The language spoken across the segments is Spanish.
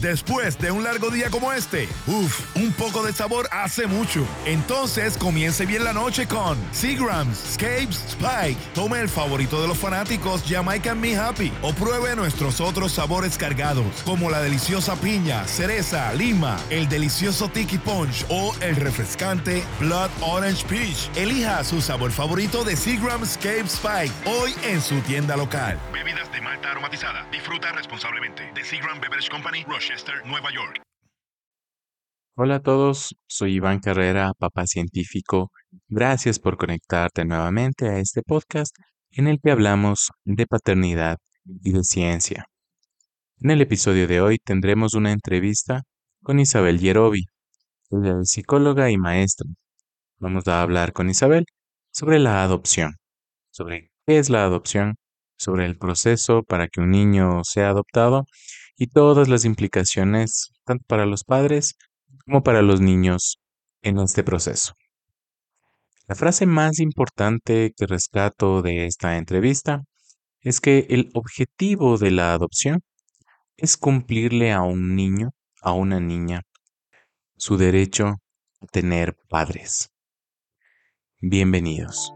Después de un largo día como este, uff, un poco de sabor hace mucho. Entonces comience bien la noche con Seagrams, Scapes, Spike. Tome el favorito de los fanáticos, Jamaican Me Happy. O pruebe nuestros otros sabores cargados, como la deliciosa piña, cereza, lima, el delicioso Tiki Punch o el refrescante Blood Orange Peach. Elija su sabor favorito de Seagrams, Scapes, Spike hoy en su tienda local. Bebidas de malta aromatizada. Disfruta responsablemente. De Seagram Beverage Company, Hola a todos, soy Iván Carrera, papá científico. Gracias por conectarte nuevamente a este podcast en el que hablamos de paternidad y de ciencia. En el episodio de hoy tendremos una entrevista con Isabel Yerobi, psicóloga y maestra. Vamos a hablar con Isabel sobre la adopción, sobre qué es la adopción, sobre el proceso para que un niño sea adoptado y todas las implicaciones, tanto para los padres como para los niños en este proceso. La frase más importante que rescato de esta entrevista es que el objetivo de la adopción es cumplirle a un niño, a una niña, su derecho a tener padres. Bienvenidos.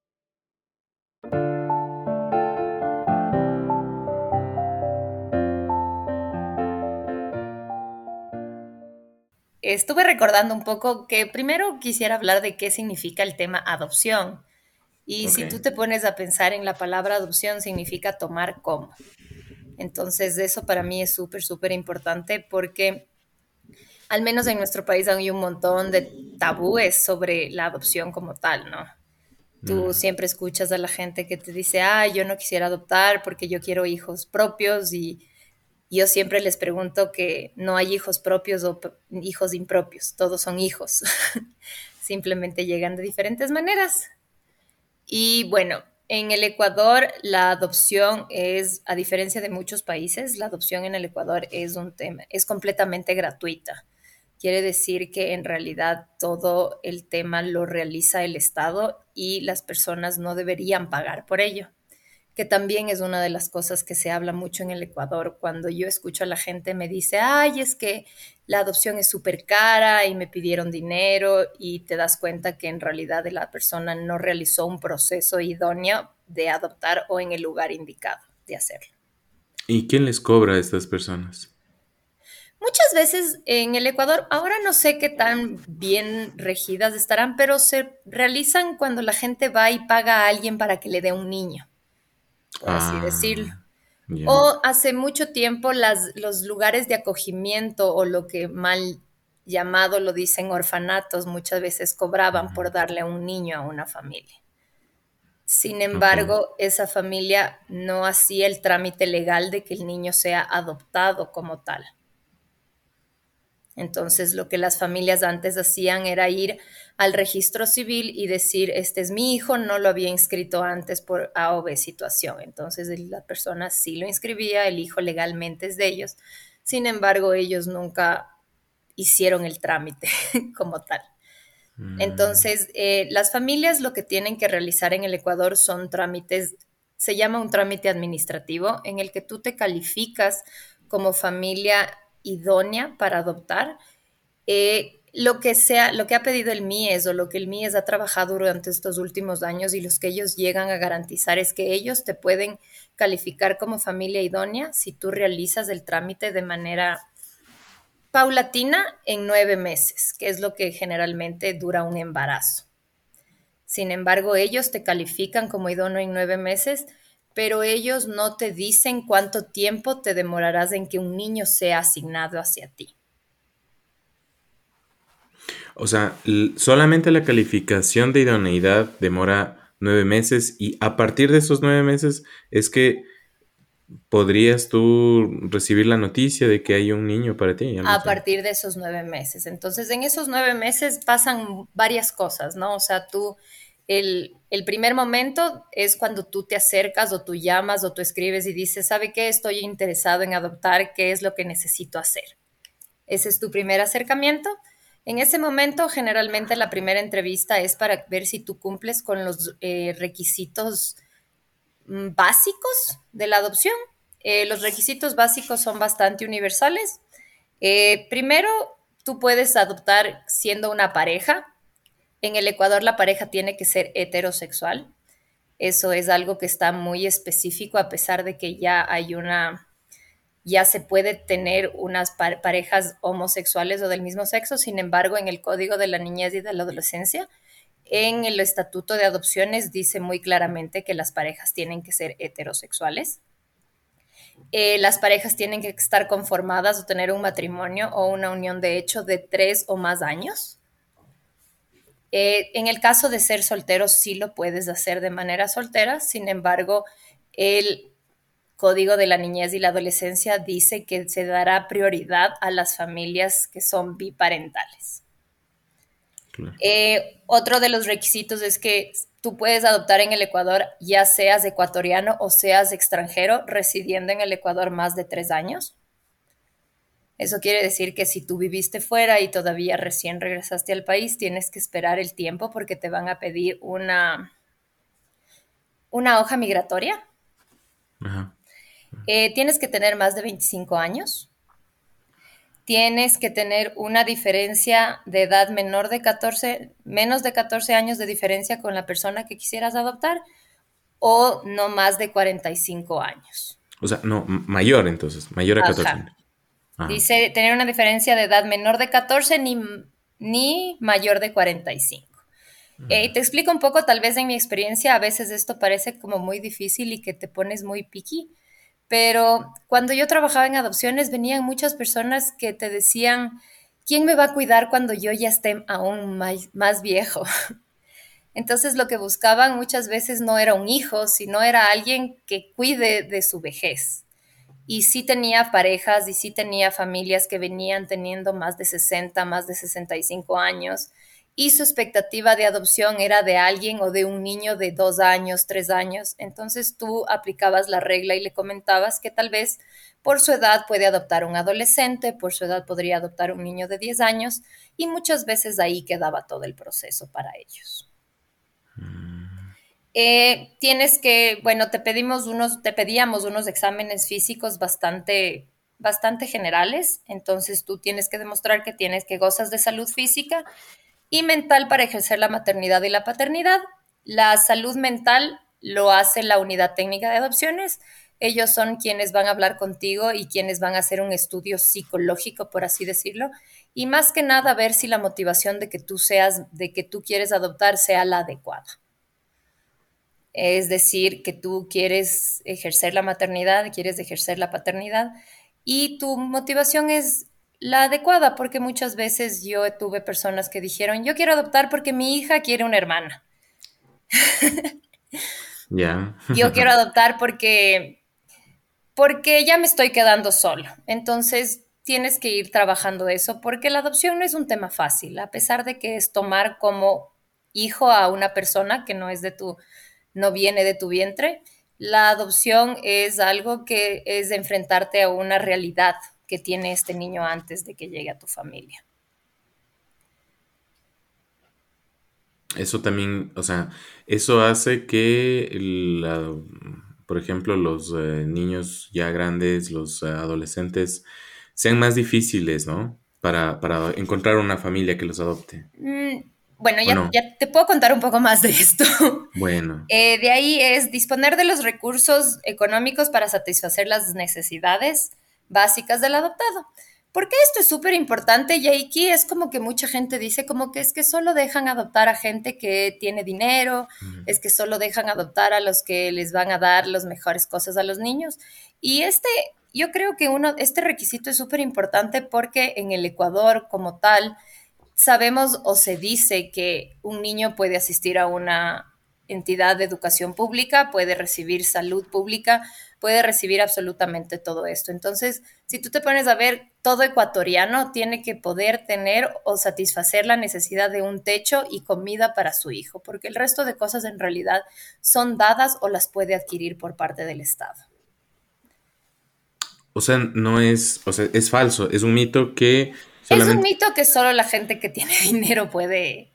Estuve recordando un poco que primero quisiera hablar de qué significa el tema adopción. Y si tú te pones a pensar en la palabra adopción, significa tomar como. Entonces, eso para mí es súper, súper importante porque al menos en nuestro país hay un montón de tabúes sobre la adopción como tal, ¿no? Tú mm. siempre escuchas a la gente que te dice, ah, yo no quisiera adoptar porque yo quiero hijos propios y yo siempre les pregunto que no hay hijos propios o hijos impropios, todos son hijos. Simplemente llegan de diferentes maneras. Y bueno, en el Ecuador la adopción es, a diferencia de muchos países, la adopción en el Ecuador es un tema, es completamente gratuita. Quiere decir que en realidad todo el tema lo realiza el Estado y las personas no deberían pagar por ello que también es una de las cosas que se habla mucho en el Ecuador. Cuando yo escucho a la gente me dice, ay, es que la adopción es súper cara y me pidieron dinero y te das cuenta que en realidad la persona no realizó un proceso idóneo de adoptar o en el lugar indicado de hacerlo. ¿Y quién les cobra a estas personas? Muchas veces en el Ecuador, ahora no sé qué tan bien regidas estarán, pero se realizan cuando la gente va y paga a alguien para que le dé un niño por así ah, decirlo. O hace mucho tiempo las, los lugares de acogimiento o lo que mal llamado lo dicen orfanatos muchas veces cobraban por darle un niño a una familia. Sin embargo, esa familia no hacía el trámite legal de que el niño sea adoptado como tal. Entonces, lo que las familias antes hacían era ir al registro civil y decir, este es mi hijo, no lo había inscrito antes por A o B situación. Entonces, la persona sí lo inscribía, el hijo legalmente es de ellos. Sin embargo, ellos nunca hicieron el trámite como tal. Mm. Entonces, eh, las familias lo que tienen que realizar en el Ecuador son trámites, se llama un trámite administrativo, en el que tú te calificas como familia idónea para adoptar. Eh, lo que sea, lo que ha pedido el MIES o lo que el MIES ha trabajado durante estos últimos años y los que ellos llegan a garantizar es que ellos te pueden calificar como familia idónea si tú realizas el trámite de manera paulatina en nueve meses, que es lo que generalmente dura un embarazo. Sin embargo, ellos te califican como idóneo en nueve meses pero ellos no te dicen cuánto tiempo te demorarás en que un niño sea asignado hacia ti. O sea, solamente la calificación de idoneidad demora nueve meses y a partir de esos nueve meses es que podrías tú recibir la noticia de que hay un niño para ti. A partir de esos nueve meses. Entonces, en esos nueve meses pasan varias cosas, ¿no? O sea, tú, el, primer momento es cuando tú te acercas o tú llamas o tú escribes y dices, ¿sabe qué? Estoy interesado en adoptar, ¿qué es lo que necesito hacer? Ese es tu primer acercamiento. En ese momento, generalmente la primera entrevista es para ver si tú cumples con los eh, requisitos mm, básicos de la adopción. Eh, los requisitos básicos son bastante universales. Eh, primero, tú puedes adoptar siendo una pareja. En el Ecuador la pareja tiene que ser heterosexual. Eso es algo que está muy específico a pesar de que ya hay una ya se puede tener unas parejas homosexuales o del mismo sexo, sin embargo, en el Código de la Niñez y de la Adolescencia, en el Estatuto de Adopciones dice muy claramente que las parejas tienen que ser heterosexuales. Eh, las parejas tienen que estar conformadas o tener un matrimonio o una unión de hecho de tres o más años. Eh, en el caso de ser soltero, sí lo puedes hacer de manera soltera, sin embargo, el Código de la Niñez y la Adolescencia dice que se dará prioridad a las familias que son biparentales. Eh, otro de los requisitos es que tú puedes adoptar en el Ecuador, ya seas ecuatoriano o seas extranjero, residiendo en el Ecuador más de tres años. Eso quiere decir que si tú viviste fuera y todavía recién regresaste al país, tienes que esperar el tiempo porque te van a pedir una, una hoja migratoria. Ajá. Eh, tienes que tener más de 25 años. Tienes que tener una diferencia de edad menor de 14, menos de 14 años de diferencia con la persona que quisieras adoptar o no más de 45 años. O sea, no, mayor entonces, mayor a 14 años. Dice tener una diferencia de edad menor de 14 ni, ni mayor de 45. Eh, y te explico un poco, tal vez en mi experiencia, a veces esto parece como muy difícil y que te pones muy picky, pero cuando yo trabajaba en adopciones venían muchas personas que te decían, ¿quién me va a cuidar cuando yo ya esté aún más, viejo? Entonces lo que buscaban muchas veces no era un hijo, sino era alguien que cuide de su vejez. Y sí tenía parejas y sí tenía familias que venían teniendo más de 60, más de 65 años y su expectativa de adopción era de alguien o de un niño de dos años, tres años. Entonces tú aplicabas la regla y le comentabas que tal vez por su edad puede adoptar un adolescente, por su edad podría adoptar un niño de 10 años y muchas veces ahí quedaba todo el proceso para ellos. Mm. Eh, tienes que, bueno, te pedimos unos, te pedíamos unos exámenes físicos bastante, bastante generales. Entonces tú tienes que demostrar que tienes que gozas de salud física y mental para ejercer la maternidad y la paternidad. La salud mental lo hace la unidad técnica de adopciones. Ellos son quienes van a hablar contigo y quienes van a hacer un estudio psicológico, por así decirlo, y más que nada ver si la motivación de que tú seas, de que tú quieres adoptar sea la adecuada. Es decir, que tú quieres ejercer la maternidad, quieres ejercer la paternidad y tu motivación es la adecuada, porque muchas veces yo tuve personas que dijeron, yo quiero adoptar porque mi hija quiere una hermana. Ya. yo quiero adoptar porque, porque ya me estoy quedando solo. Entonces tienes que ir trabajando eso, porque la adopción no es un tema fácil, a pesar de que es tomar como hijo a una persona que no es de tu, no viene de tu vientre. La adopción es algo que es enfrentarte a una realidad, que tiene este niño antes de que llegue a tu familia. Eso también, o sea, eso hace que, por ejemplo, los eh, niños ya grandes, los adolescentes, sean más difíciles, ¿no? Para, encontrar una familia que los adopte. Mm, bueno, ya, ya, te puedo contar un poco más de esto. Bueno. Eh, de ahí es disponer de los recursos económicos para satisfacer las necesidades básicas del adoptado. Porque esto es súper importante y aquí es como que mucha gente dice como que es que solo dejan adoptar a gente que tiene dinero, es que solo dejan adoptar a los que les van a dar las mejores cosas a los niños. Y este, yo creo que uno, este requisito es súper importante porque en el Ecuador como tal, sabemos o se dice que un niño puede asistir a una entidad de educación pública, puede recibir salud pública, puede recibir absolutamente todo esto. Entonces, si tú te pones a ver, todo ecuatoriano tiene que poder tener o satisfacer la necesidad de un techo y comida para su hijo, porque el resto de cosas en realidad son dadas o las puede adquirir por parte del Estado. O sea, no es, o sea, es falso, es un mito que... Es un mito que solo la gente que tiene dinero puede...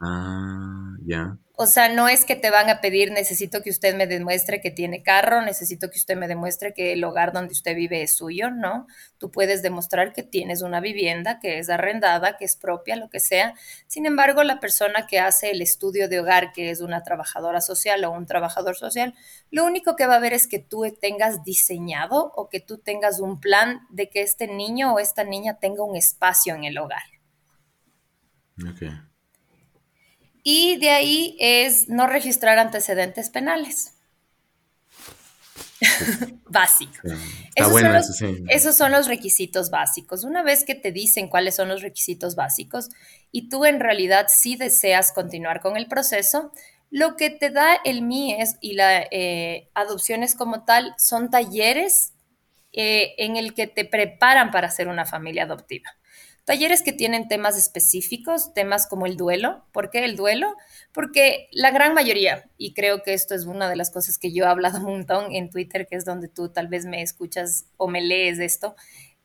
Ah, ya. O sea, no es que te van a pedir, necesito que usted me demuestre que tiene carro, necesito que usted me demuestre que el hogar donde usted vive es suyo, ¿no? Tú puedes demostrar que tienes una vivienda, que es arrendada, que es propia, lo que sea. Sin embargo, la persona que hace el estudio de hogar, que es una trabajadora social o un trabajador social, lo único que va a ver es que tú tengas diseñado o que tú tengas un plan de que este niño o esta niña tenga un espacio en el hogar. Okay. Y de ahí es no registrar antecedentes penales. Básico. esos, son los, requisitos básicos. Una vez que te dicen cuáles son los requisitos básicos y tú en realidad sí deseas continuar con el proceso, lo que te da el MIES y la eh, adopciones como tal son talleres eh, en el que te preparan para ser una familia adoptiva. Talleres que tienen temas específicos, temas como el duelo. ¿Por qué el duelo? Porque la gran mayoría, y creo que esto es una de las cosas que yo he hablado un montón en Twitter, que es donde tú tal vez me escuchas o me lees esto,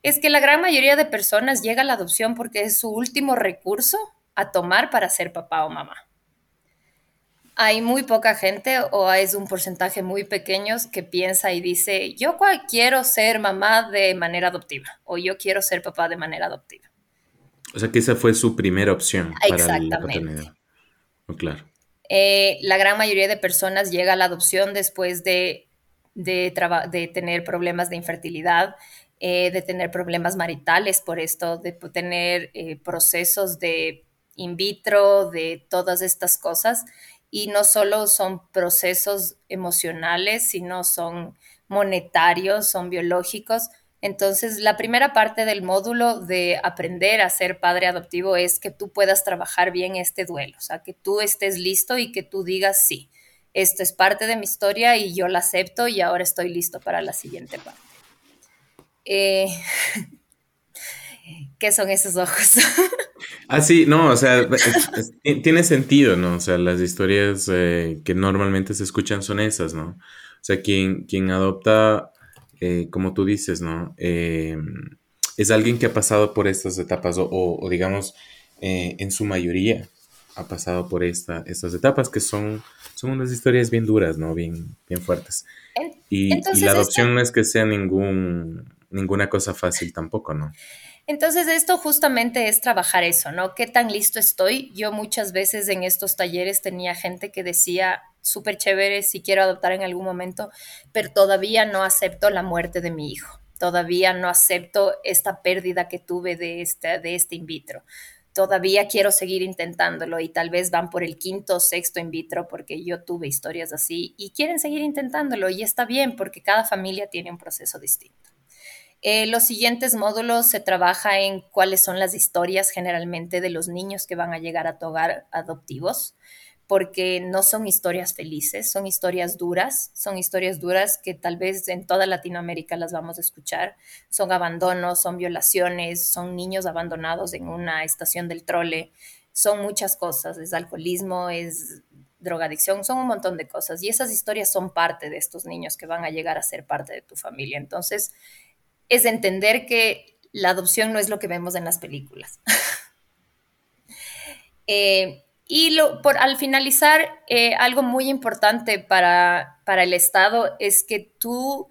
es que la gran mayoría de personas llega a la adopción porque es su último recurso a tomar para ser papá o mamá. Hay muy poca gente o es un porcentaje muy pequeño que piensa y dice, yo quiero ser mamá de manera adoptiva o yo quiero ser papá de manera adoptiva. O sea que esa fue su primera opción para la paternidad. Oh, claro. Eh, la gran mayoría de personas llega a la adopción después de, de, de tener problemas de infertilidad, eh, de tener problemas maritales por esto, de tener eh, procesos de in vitro, de todas estas cosas. Y no solo son procesos emocionales, sino son monetarios, son biológicos entonces, la primera parte del módulo de aprender a ser padre adoptivo es que tú puedas trabajar bien este duelo, o sea, que tú estés listo y que tú digas, sí, esto es parte de mi historia y yo la acepto y ahora estoy listo para la siguiente parte. Eh, ¿Qué son esos ojos? ah, sí, no, o sea, tiene sentido, ¿no? O sea, las historias eh, que normalmente se escuchan son esas, ¿no? O sea, quien, quien adopta eh, como tú dices, ¿no? Eh, es alguien que ha pasado por estas etapas o, digamos, eh, en su mayoría ha pasado por esta, estas etapas que son, son unas historias bien duras, ¿no? Bien, bien fuertes. Y, la adopción no es que sea ningún, ninguna cosa fácil tampoco, ¿no? Entonces esto justamente es trabajar eso, ¿no? ¿Qué tan listo estoy? Yo muchas veces en estos talleres tenía gente que decía, súper chévere si quiero adoptar en algún momento, pero todavía no acepto la muerte de mi hijo, todavía no acepto esta pérdida que tuve de este, de este in vitro. Todavía quiero seguir intentándolo y tal vez van por el quinto o sexto in vitro porque yo tuve historias así y quieren seguir intentándolo y está bien porque cada familia tiene un proceso distinto. Eh, los siguientes módulos se trabaja en cuáles son las historias generalmente de los niños que van a llegar a tu hogar adoptivos porque no son historias felices, son historias duras, son historias duras que tal vez en toda Latinoamérica las vamos a escuchar. Son abandonos, son violaciones, son niños abandonados en una estación del trole, son muchas cosas, es alcoholismo, es drogadicción, son un montón de cosas y esas historias son parte de estos niños que van a llegar a ser parte de tu familia. Entonces, es entender que la adopción no es lo que vemos en las películas. eh, y lo, por, al finalizar, eh, algo muy importante para, para el Estado es que tú,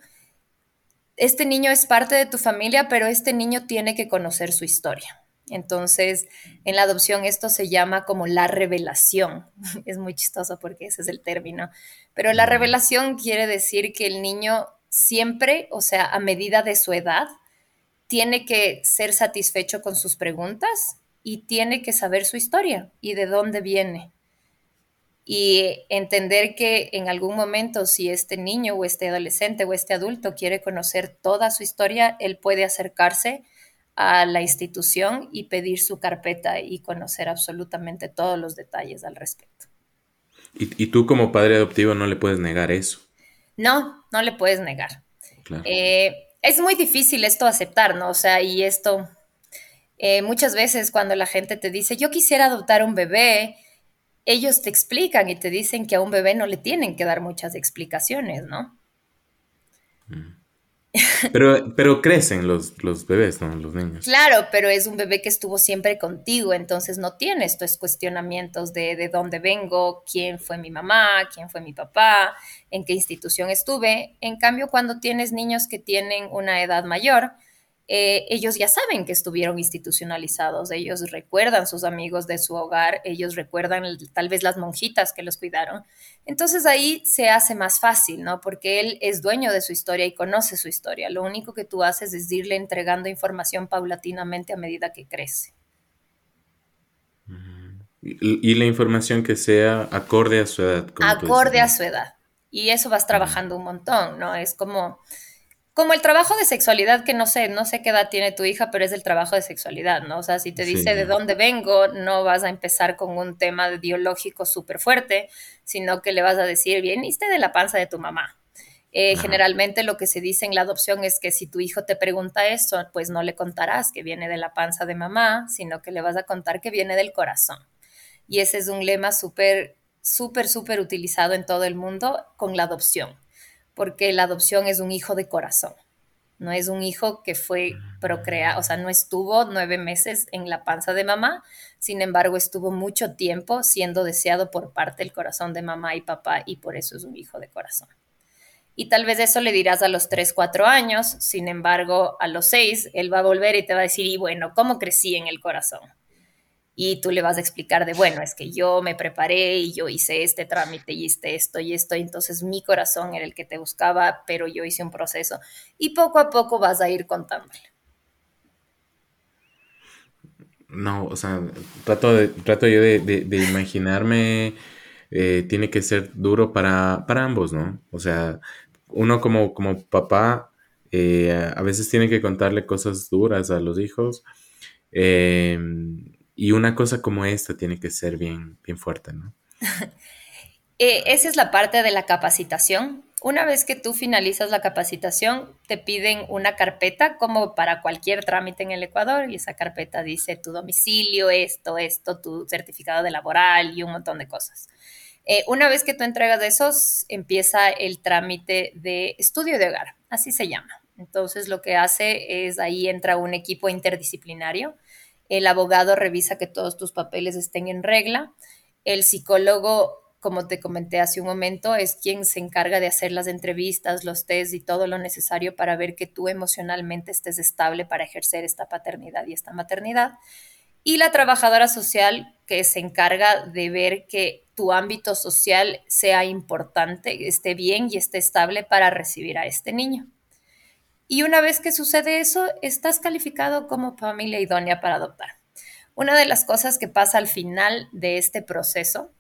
este niño es parte de tu familia, pero este niño tiene que conocer su historia. Entonces, en la adopción esto se llama como la revelación. Es muy chistoso porque ese es el término. Pero la revelación quiere decir que el niño siempre, o sea, a medida de su edad, tiene que ser satisfecho con sus preguntas y tiene que saber su historia y de dónde viene. Y entender que en algún momento si este niño o este adolescente o este adulto quiere conocer toda su historia, él puede acercarse a la institución y pedir su carpeta y conocer absolutamente todos los detalles al respecto. Y, tú como padre adoptivo no le puedes negar eso. No, no le puedes negar. Eh, es muy difícil esto aceptar, ¿no? O sea, y esto, eh, muchas veces cuando la gente te dice, yo quisiera adoptar un bebé, ellos te explican y te dicen que a un bebé no le tienen que dar muchas explicaciones, ¿no? Mm. Pero, pero crecen los, los bebés, ¿no? Los niños. Claro, pero es un bebé que estuvo siempre contigo, entonces no tiene estos cuestionamientos de, de dónde vengo, quién fue mi mamá, quién fue mi papá, en qué institución estuve. En cambio, cuando tienes niños que tienen una edad mayor, eh, ellos ya saben que estuvieron institucionalizados, ellos recuerdan sus amigos de su hogar, ellos recuerdan tal vez las monjitas que los cuidaron. Entonces ahí se hace más fácil, ¿no? Porque él es dueño de su historia y conoce su historia. Lo único que tú haces es irle entregando información paulatinamente a medida que crece. Y, la información que sea acorde a su edad. Acorde a su edad. Y eso vas trabajando un montón, ¿no? Es como como el trabajo de sexualidad, que no sé, no sé qué edad tiene tu hija, pero es el trabajo de sexualidad, ¿no? O sea, si te dice de dónde vengo, no vas a empezar con un tema biológico súper fuerte, sino que le vas a decir, viniste de la panza de tu mamá. Eh, generalmente lo que se dice en la adopción es que si tu hijo te pregunta eso, pues no le contarás que viene de la panza de mamá, sino que le vas a contar que viene del corazón. Y ese es un lema súper, súper, súper utilizado en todo el mundo con la adopción porque la adopción es un hijo de corazón. No es un hijo que fue procreado, o sea, no estuvo nueve meses en la panza de mamá, sin embargo, estuvo mucho tiempo siendo deseado por parte del corazón de mamá y papá y por eso es un hijo de corazón. Y tal vez eso le dirás a los tres, cuatro años, sin embargo, a los seis, él va a volver y te va a decir, y bueno, ¿cómo crecí en el corazón? Y tú le vas a explicar de, bueno, es que yo me preparé y yo hice este trámite y hice esto y esto, y entonces mi corazón era el que te buscaba, pero yo hice un proceso y poco a poco vas a ir contándole. No, o sea, trato, de, trato yo de, imaginarme, eh, tiene que ser duro para, ambos, ¿no? O sea, uno como, como papá eh, a veces tiene que contarle cosas duras a los hijos. Eh, y una cosa como esta tiene que ser bien, bien fuerte, ¿no? Eh, esa es la parte de la capacitación. Una vez que tú finalizas la capacitación, te piden una carpeta como para cualquier trámite en el Ecuador y esa carpeta dice tu domicilio, esto, esto, tu certificado de laboral y un montón de cosas. Eh, una vez que tú entregas esos, empieza el trámite de estudio de hogar, así se llama. Entonces lo que hace es ahí entra un equipo interdisciplinario el abogado revisa que todos tus papeles estén en regla, el psicólogo, como te comenté hace un momento, es quien se encarga de hacer las entrevistas, los test y todo lo necesario para ver que tú emocionalmente estés estable para ejercer esta paternidad y esta maternidad. Y la trabajadora social que se encarga de ver que tu ámbito social sea importante, esté bien y esté estable para recibir a este niño. Y una vez que sucede eso, estás calificado como familia idónea para adoptar. Una de las cosas que pasa al final de este proceso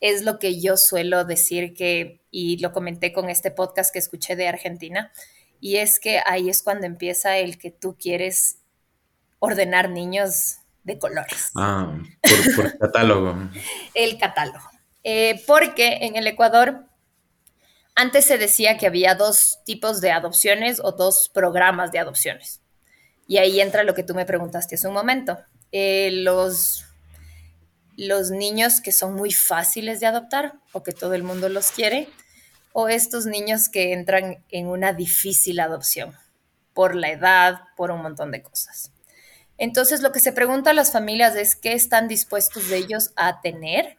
es lo que yo suelo decir que, y lo comenté con este podcast que escuché de Argentina, y es que ahí es cuando empieza el que tú quieres ordenar niños de colores. Ah, por, catálogo. el catálogo. Eh, porque en el Ecuador antes se decía que había dos tipos de adopciones o dos programas de adopciones. Y ahí entra lo que tú me preguntaste hace un momento. Eh, los, los niños que son muy fáciles de adoptar o que todo el mundo los quiere, o estos niños que entran en una difícil adopción por la edad, por un montón de cosas. Entonces, lo que se pregunta a las familias es qué están dispuestos de ellos a tener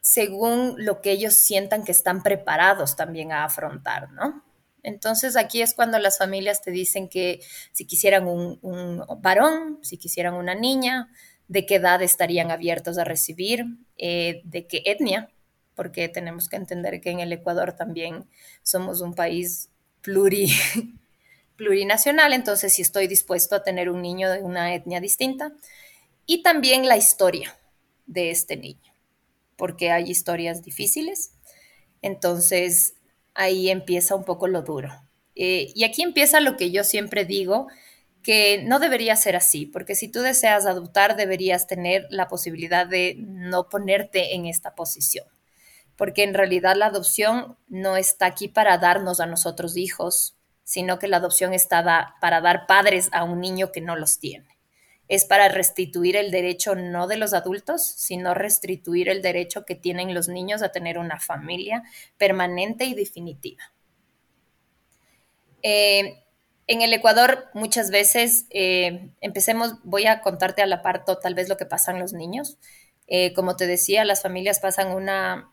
según lo que ellos sientan que están preparados también a afrontar, ¿no? Entonces aquí es cuando las familias te dicen que si quisieran un, varón, si quisieran una niña, de qué edad estarían abiertos a recibir, eh, de qué etnia, porque tenemos que entender que en el Ecuador también somos un país plurinacional, entonces si estoy dispuesto a tener un niño de una etnia distinta, y también la historia de este niño porque hay historias difíciles. Entonces, ahí empieza un poco lo duro. Eh, y aquí empieza lo que yo siempre digo, que no debería ser así, porque si tú deseas adoptar, deberías tener la posibilidad de no ponerte en esta posición. porque en realidad la adopción no está aquí para darnos a nosotros hijos, sino que la adopción está para dar padres a un niño que no los tiene. Es para restituir el derecho no de los adultos, sino restituir el derecho que tienen los niños a tener una familia permanente y definitiva. Eh, en el Ecuador muchas veces, eh, empecemos, voy a contarte a la parto tal vez lo que pasan los niños. Eh, como te decía, las familias pasan una,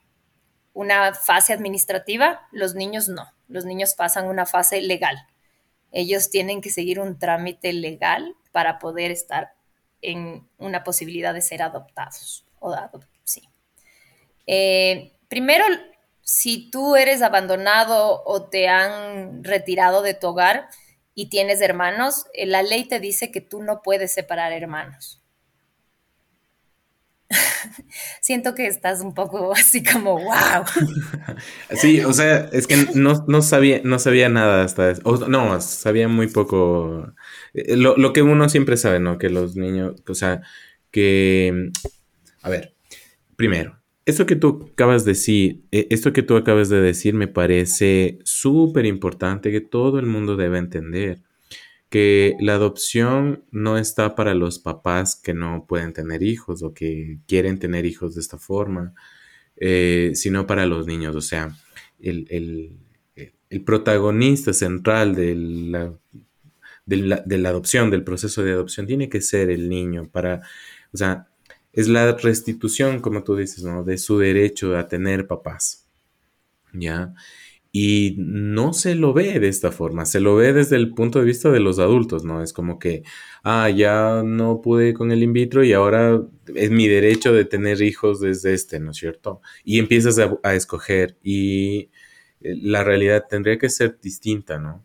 una fase administrativa, los niños no, los niños pasan una fase legal. Ellos tienen que seguir un trámite legal para poder estar en una posibilidad de ser adoptados. O sí. Eh, primero, si tú eres abandonado o te han retirado de tu hogar, y tienes hermanos, eh, la ley te dice que tú no puedes separar hermanos. Siento que estás un poco así como, wow. Sí, o sea, es que no, sabía, no sabía nada hasta eso. no, sabía muy poco. Eh, lo, lo, que uno siempre sabe, ¿no? Que los niños, o sea, que... A ver, primero, esto que tú acabas de decir, e, esto que tú acabas de decir me parece súper importante que todo el mundo debe entender que la adopción no está para los papás que no pueden tener hijos o que quieren tener hijos de esta forma, eh, sino para los niños. O sea, el, protagonista central de la, de la, adopción, del proceso de adopción, tiene que ser el niño para, o sea, es la restitución, como tú dices, ¿no? De su derecho a tener papás. ¿Ya? Y no se lo ve de esta forma, se lo ve desde el punto de vista de los adultos, ¿no? Es como que, ah, ya no pude con el in vitro y ahora es mi derecho de tener hijos desde este, ¿no es cierto? Y empiezas a, escoger y eh, la realidad tendría que ser distinta, ¿no?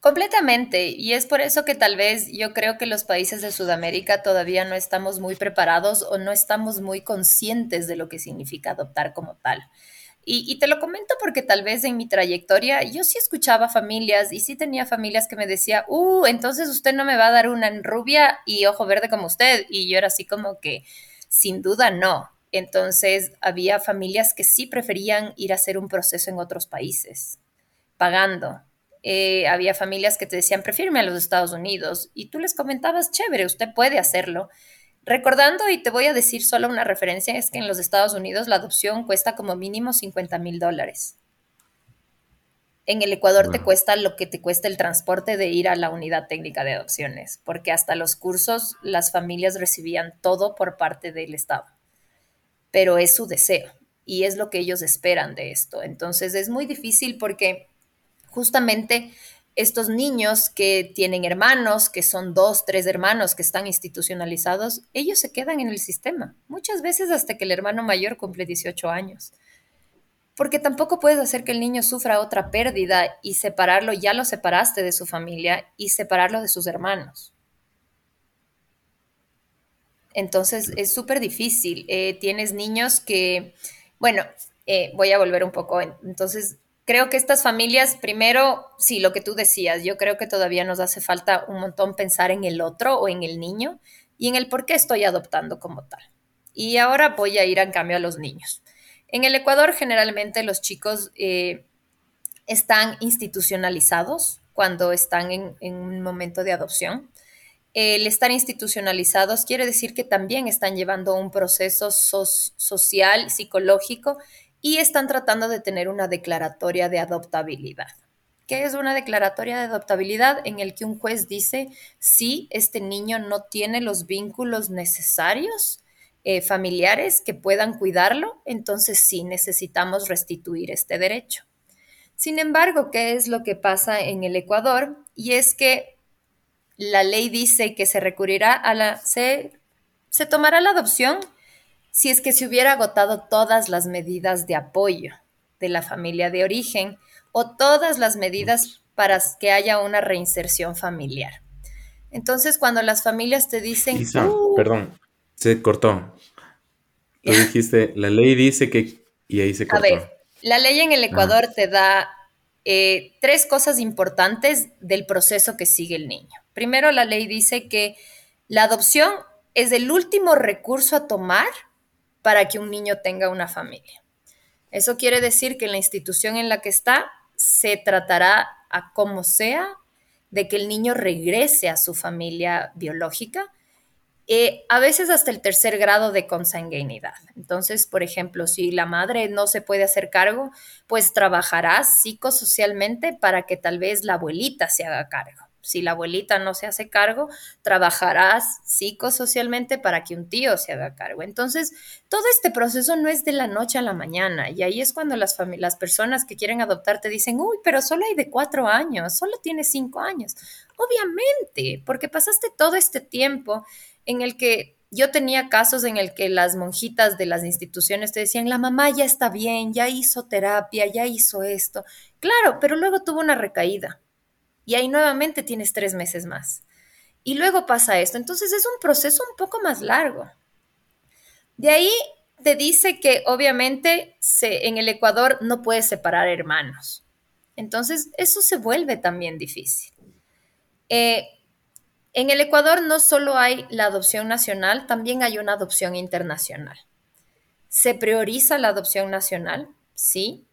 Completamente, y es por eso que tal vez yo creo que los países de Sudamérica todavía no estamos muy preparados o no estamos muy conscientes de lo que significa adoptar como tal. Y, te lo comento porque tal vez en mi trayectoria yo sí escuchaba familias y sí tenía familias que me decía, uh, entonces usted no me va a dar una rubia y ojo verde como usted. Y yo era así como que, sin duda no. Entonces había familias que sí preferían ir a hacer un proceso en otros países, pagando, eh, había familias que te decían, prefírme a los Estados Unidos, y tú les comentabas, chévere, usted puede hacerlo. Recordando, y te voy a decir solo una referencia, es que en los Estados Unidos la adopción cuesta como mínimo 50 mil dólares. En el Ecuador te cuesta lo que te cuesta el transporte de ir a la unidad técnica de adopciones, porque hasta los cursos las familias recibían todo por parte del Estado. Pero es su deseo y es lo que ellos esperan de esto. Entonces es muy difícil porque justamente estos niños que tienen hermanos, que son dos, tres hermanos que están institucionalizados, ellos se quedan en el sistema, muchas veces hasta que el hermano mayor cumple 18 años. Porque tampoco puedes hacer que el niño sufra otra pérdida y separarlo, ya lo separaste de su familia y separarlo de sus hermanos. Entonces es súper difícil. Eh, tienes niños que, bueno, eh, voy a volver un poco. Entonces, creo que estas familias, primero, sí, lo que tú decías, yo creo que todavía nos hace falta un montón pensar en el otro o en el niño y en el por qué estoy adoptando como tal. Y ahora voy a ir en cambio a los niños. En el Ecuador generalmente los chicos eh, están institucionalizados cuando están en, un momento de adopción. El estar institucionalizados quiere decir que también están llevando un proceso social, psicológico y están tratando de tener una declaratoria de adoptabilidad. ¿Qué es una declaratoria de adoptabilidad? En el que un juez dice si este niño no tiene los vínculos necesarios eh, familiares que puedan cuidarlo, entonces sí necesitamos restituir este derecho. Sin embargo, ¿qué es lo que pasa en el Ecuador? Y es que la ley dice que se recurrirá a la, se tomará la adopción si es que se hubiera agotado todas las medidas de apoyo de la familia de origen o todas las medidas para que haya una reinserción familiar. Entonces, cuando las familias te dicen... Uh". perdón, se cortó. Tú dijiste, la ley dice que... Y ahí se cortó. A ver, la ley en el Ecuador te da eh, tres cosas importantes del proceso que sigue el niño. Primero, la ley dice que la adopción es el último recurso a tomar para que un niño tenga una familia. Eso quiere decir que en la institución en la que está se tratará a como sea de que el niño regrese a su familia biológica, eh, a veces hasta el tercer grado de consanguinidad. Entonces, por ejemplo, si la madre no se puede hacer cargo, pues trabajará psicosocialmente para que tal vez la abuelita se haga cargo si la abuelita no se hace cargo, trabajarás psicosocialmente para que un tío se haga cargo. Entonces, todo este proceso no es de la noche a la mañana y ahí es cuando las, las personas que quieren adoptar te dicen, uy, pero solo hay de cuatro años, solo tienes cinco años. Obviamente, porque pasaste todo este tiempo en el que yo tenía casos en el que las monjitas de las instituciones te decían, la mamá ya está bien, ya hizo terapia, ya hizo esto. Claro, pero luego tuvo una recaída y ahí nuevamente tienes tres meses más. Y luego pasa esto. Entonces es un proceso un poco más largo. De ahí te dice que obviamente en el Ecuador no puedes separar hermanos. Entonces eso se vuelve también difícil. Eh, en el Ecuador no solo hay la adopción nacional, también hay una adopción internacional. Se prioriza la adopción nacional, sí.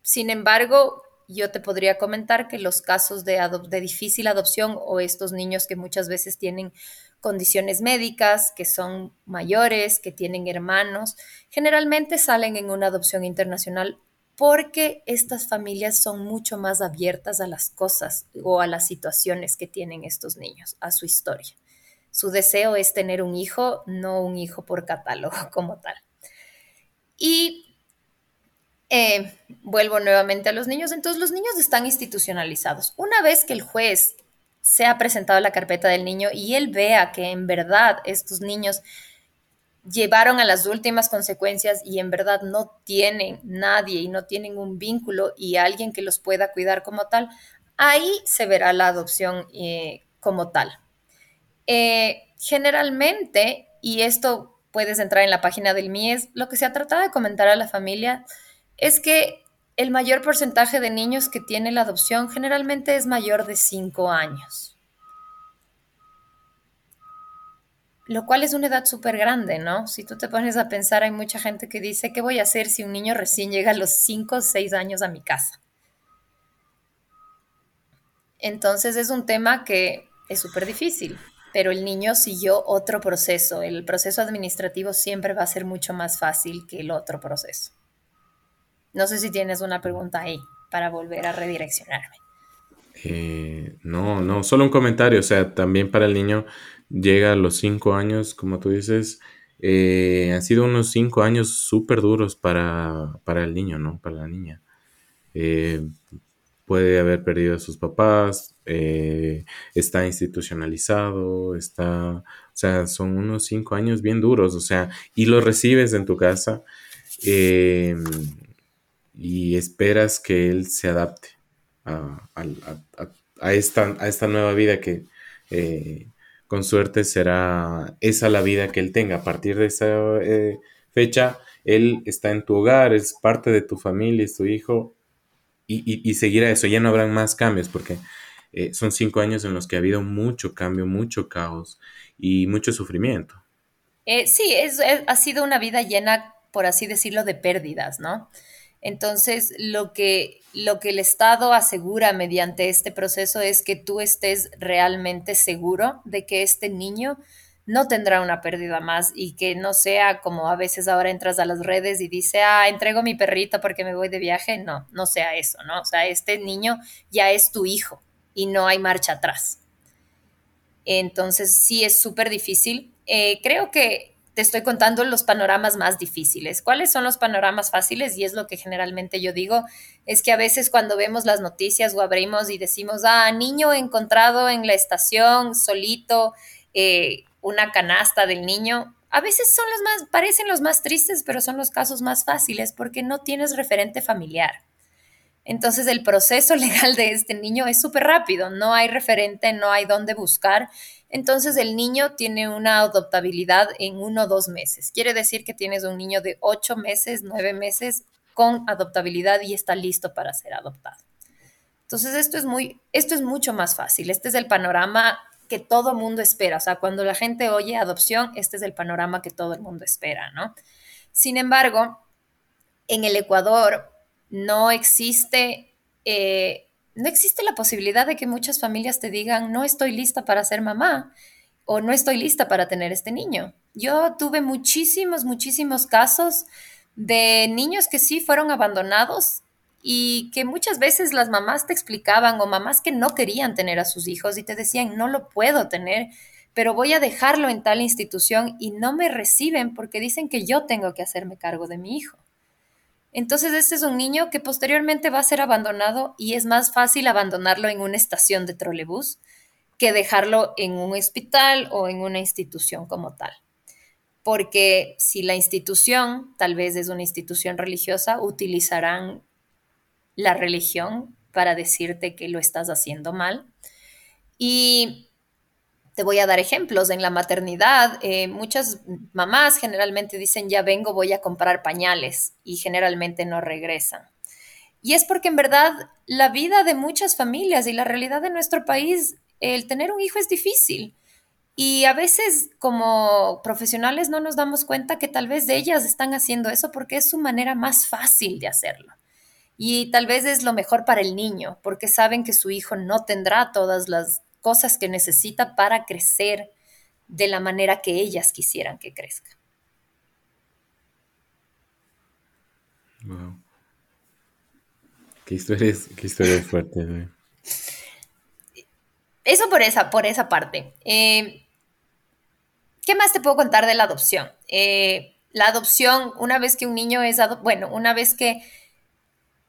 Sin embargo, yo te podría comentar que los casos de, difícil adopción o estos niños que muchas veces tienen condiciones médicas, que son mayores, que tienen hermanos, generalmente salen en una adopción internacional porque estas familias son mucho más abiertas a las cosas o a las situaciones que tienen estos niños, a su historia. Su deseo es tener un hijo, no un hijo por catálogo como tal. Y eh, vuelvo nuevamente a los niños. Entonces, los niños están institucionalizados. Una vez que el juez se ha presentado la carpeta del niño y él vea que en verdad estos niños llevaron a las últimas consecuencias y en verdad no tienen nadie y no tienen un vínculo y alguien que los pueda cuidar como tal, ahí se verá la adopción eh, como tal. Eh, generalmente, y esto puedes entrar en la página del MIES, lo que se ha tratado de comentar a la familia es que el mayor porcentaje de niños que tiene la adopción generalmente es mayor de 5 años. Lo cual es una edad súper grande, ¿no? Si tú te pones a pensar, hay mucha gente que dice, ¿qué voy a hacer si un niño recién llega a los 5 o 6 años a mi casa? Entonces es un tema que es súper difícil, pero el niño siguió otro proceso. El proceso administrativo siempre va a ser mucho más fácil que el otro proceso. No sé si tienes una pregunta ahí para volver a redireccionarme. Eh, no, no, solo un comentario. O sea, también para el niño llega a los cinco años, como tú dices, eh, han sido unos cinco años súper duros para, el niño, ¿no? Para la niña. Eh, puede haber perdido a sus papás, está institucionalizado, está, o sea, son unos cinco años bien duros, o sea, y lo recibes en tu casa y esperas que él se adapte a, esta, a esta, nueva vida que eh, con suerte será esa la vida que él tenga. A partir de esa eh, fecha, él está en tu hogar, es parte de tu familia, es tu hijo y, seguirá eso. Ya no habrán más cambios porque eh, son cinco años en los que ha habido mucho cambio, mucho caos y mucho sufrimiento. sí, ha sido una vida llena, por así decirlo, de pérdidas, ¿no? Entonces, lo que, lo que el Estado asegura mediante este proceso es que tú estés realmente seguro de que este niño no tendrá una pérdida más y que no sea como a veces ahora entras a las redes y dice, ah, entrego mi perrito porque me voy de viaje. No, no sea eso, ¿no? O sea, este niño ya es tu hijo y no hay marcha atrás. Entonces, sí es súper difícil. Eh, creo que te estoy contando los panoramas más difíciles. ¿Cuáles son los panoramas fáciles? Y es lo que generalmente yo digo, es que a veces cuando vemos las noticias o abrimos y decimos, ah, niño encontrado en la estación, solito, eh, una canasta del niño, a veces son los más, parecen los más tristes, pero son los casos más fáciles porque no tienes referente familiar. Entonces el proceso legal de este niño es súper rápido, no hay referente, no hay dónde buscar. Entonces el niño tiene una adoptabilidad en uno o dos meses. Quiere decir que tienes un niño de ocho meses, nueve meses con adoptabilidad y está listo para ser adoptado. Entonces esto es muy, esto es mucho más fácil. Este es el panorama que todo mundo espera. O sea, cuando la gente oye adopción, este es el panorama que todo el mundo espera, ¿no? Sin embargo, en el Ecuador no existe, eh, no existe la posibilidad de que muchas familias te digan, no estoy lista para ser mamá o no estoy lista para tener este niño. Yo tuve muchísimos, muchísimos casos de niños que sí fueron abandonados y que muchas veces las mamás te explicaban o mamás que no querían tener a sus hijos y te decían, no lo puedo tener, pero voy a dejarlo en tal institución y no me reciben porque dicen que yo tengo que hacerme cargo de mi hijo. Entonces, este es un niño que posteriormente va a ser abandonado y es más fácil abandonarlo en una estación de trolebús que dejarlo en un hospital o en una institución como tal. Porque si la institución tal vez es una institución religiosa, utilizarán la religión para decirte que lo estás haciendo mal. Y te voy a dar ejemplos. En la maternidad, eh, muchas mamás generalmente dicen, ya vengo, voy a comprar pañales y generalmente no regresan. Y es porque en verdad la vida de muchas familias y la realidad de nuestro país, el tener un hijo es difícil. Y a veces como profesionales no nos damos cuenta que tal vez ellas están haciendo eso porque es su manera más fácil de hacerlo y tal vez es lo mejor para el niño, porque saben que su hijo no tendrá todas las cosas que necesita para crecer de la manera que ellas quisieran que crezca. Wow. Qué historia, qué fuerte. Eso por esa, por esa parte. Eh, ¿Qué más te puedo contar de la adopción? Eh, la adopción, una vez que un niño es adoptado, bueno, una vez que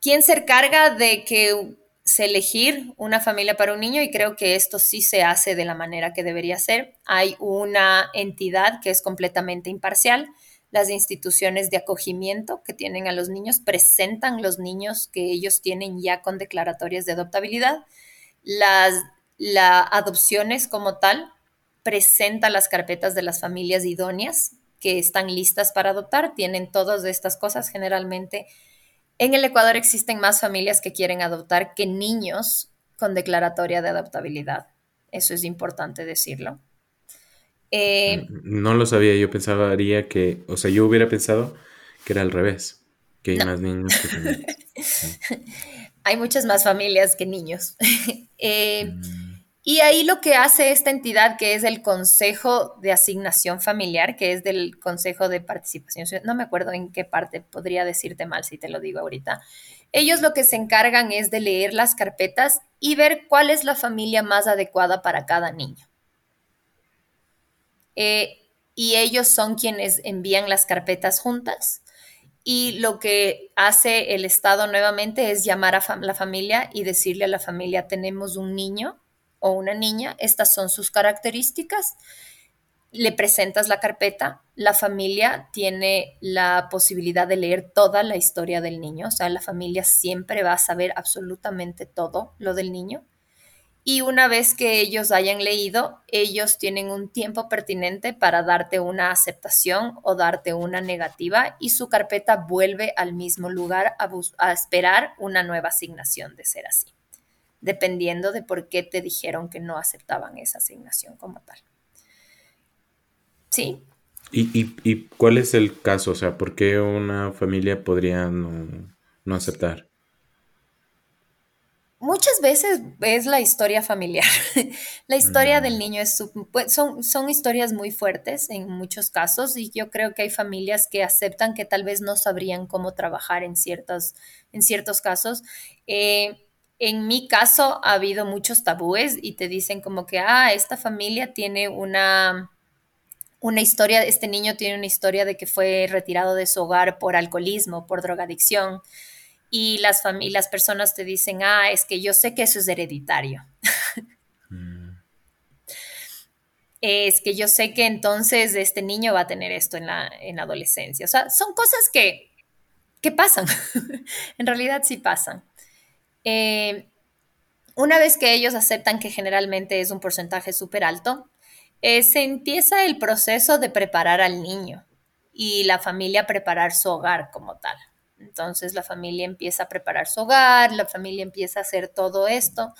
¿Quién se encarga de que elegir una familia para un niño y creo que esto sí se hace de la manera que debería ser. Hay una entidad que es completamente imparcial. Las instituciones de acogimiento que tienen a los niños presentan los niños que ellos tienen ya con declaratorias de adoptabilidad. Las la adopciones como tal presenta las carpetas de las familias idóneas que están listas para adoptar. Tienen todas estas cosas generalmente en el Ecuador existen más familias que quieren adoptar que niños con declaratoria de adoptabilidad. Eso es importante decirlo. Eh, no lo sabía, yo pensaría que, o sea, yo hubiera pensado que era al revés, que hay más niños que familias. hay muchas más familias que niños. Eh, mm. Y ahí lo que hace esta entidad, que es el Consejo de Asignación Familiar, que es del Consejo de Participación, no me acuerdo en qué parte, podría decirte mal si te lo digo ahorita. Ellos lo que se encargan es de leer las carpetas y ver cuál es la familia más adecuada para cada niño. Eh, y ellos son quienes envían las carpetas juntas. Y lo que hace el Estado nuevamente es llamar a la familia y decirle a la familia, tenemos un niño o una niña, estas son sus características, le presentas la carpeta, la familia tiene la posibilidad de leer toda la historia del niño, o sea, la familia siempre va a saber absolutamente todo lo del niño. Y una vez que ellos hayan leído, ellos tienen un tiempo pertinente para darte una aceptación o darte una negativa y su carpeta vuelve al mismo lugar a, a esperar una nueva asignación de ser así dependiendo de por qué te dijeron que no aceptaban esa asignación como tal. ¿Sí? ¿Y, cuál es el caso? O sea, ¿por qué una familia podría no, aceptar? Muchas veces es la historia familiar. la historia del mm. niño es pues, son, son historias muy fuertes en muchos casos y yo creo que hay familias que aceptan que tal vez no sabrían cómo trabajar en, ciertos, en ciertos casos. Eh, en mi caso ha habido muchos tabúes y te dicen como que, ah, esta familia tiene una, una historia, este niño tiene una historia de que fue retirado de su hogar por alcoholismo, por drogadicción. Y las, las personas te dicen, ah, es que yo sé que eso es hereditario. Mm. es que yo sé que entonces este niño va a tener esto en la, en adolescencia. O sea, son cosas que, que pasan. en realidad sí pasan. Eh, una vez que ellos aceptan que generalmente es un porcentaje súper alto, eh, se empieza el proceso de preparar al niño y la familia preparar su hogar como tal. Entonces la familia empieza a preparar su hogar, la familia empieza a hacer todo esto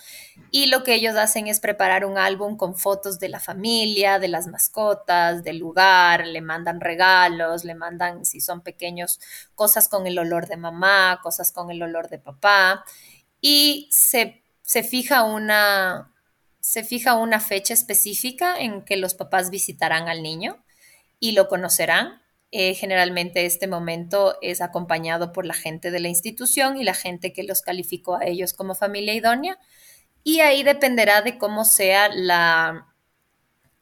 y lo que ellos hacen es preparar un álbum con fotos de la familia, de las mascotas, del lugar, le mandan regalos, le mandan, si son pequeños, cosas con el olor de mamá, cosas con el olor de papá y se, se fija una, se fija una fecha específica en que los papás visitarán al niño y lo conocerán eh, generalmente este momento es acompañado por la gente de la institución y la gente que los calificó a ellos como familia idónea. Y ahí dependerá de cómo sea la,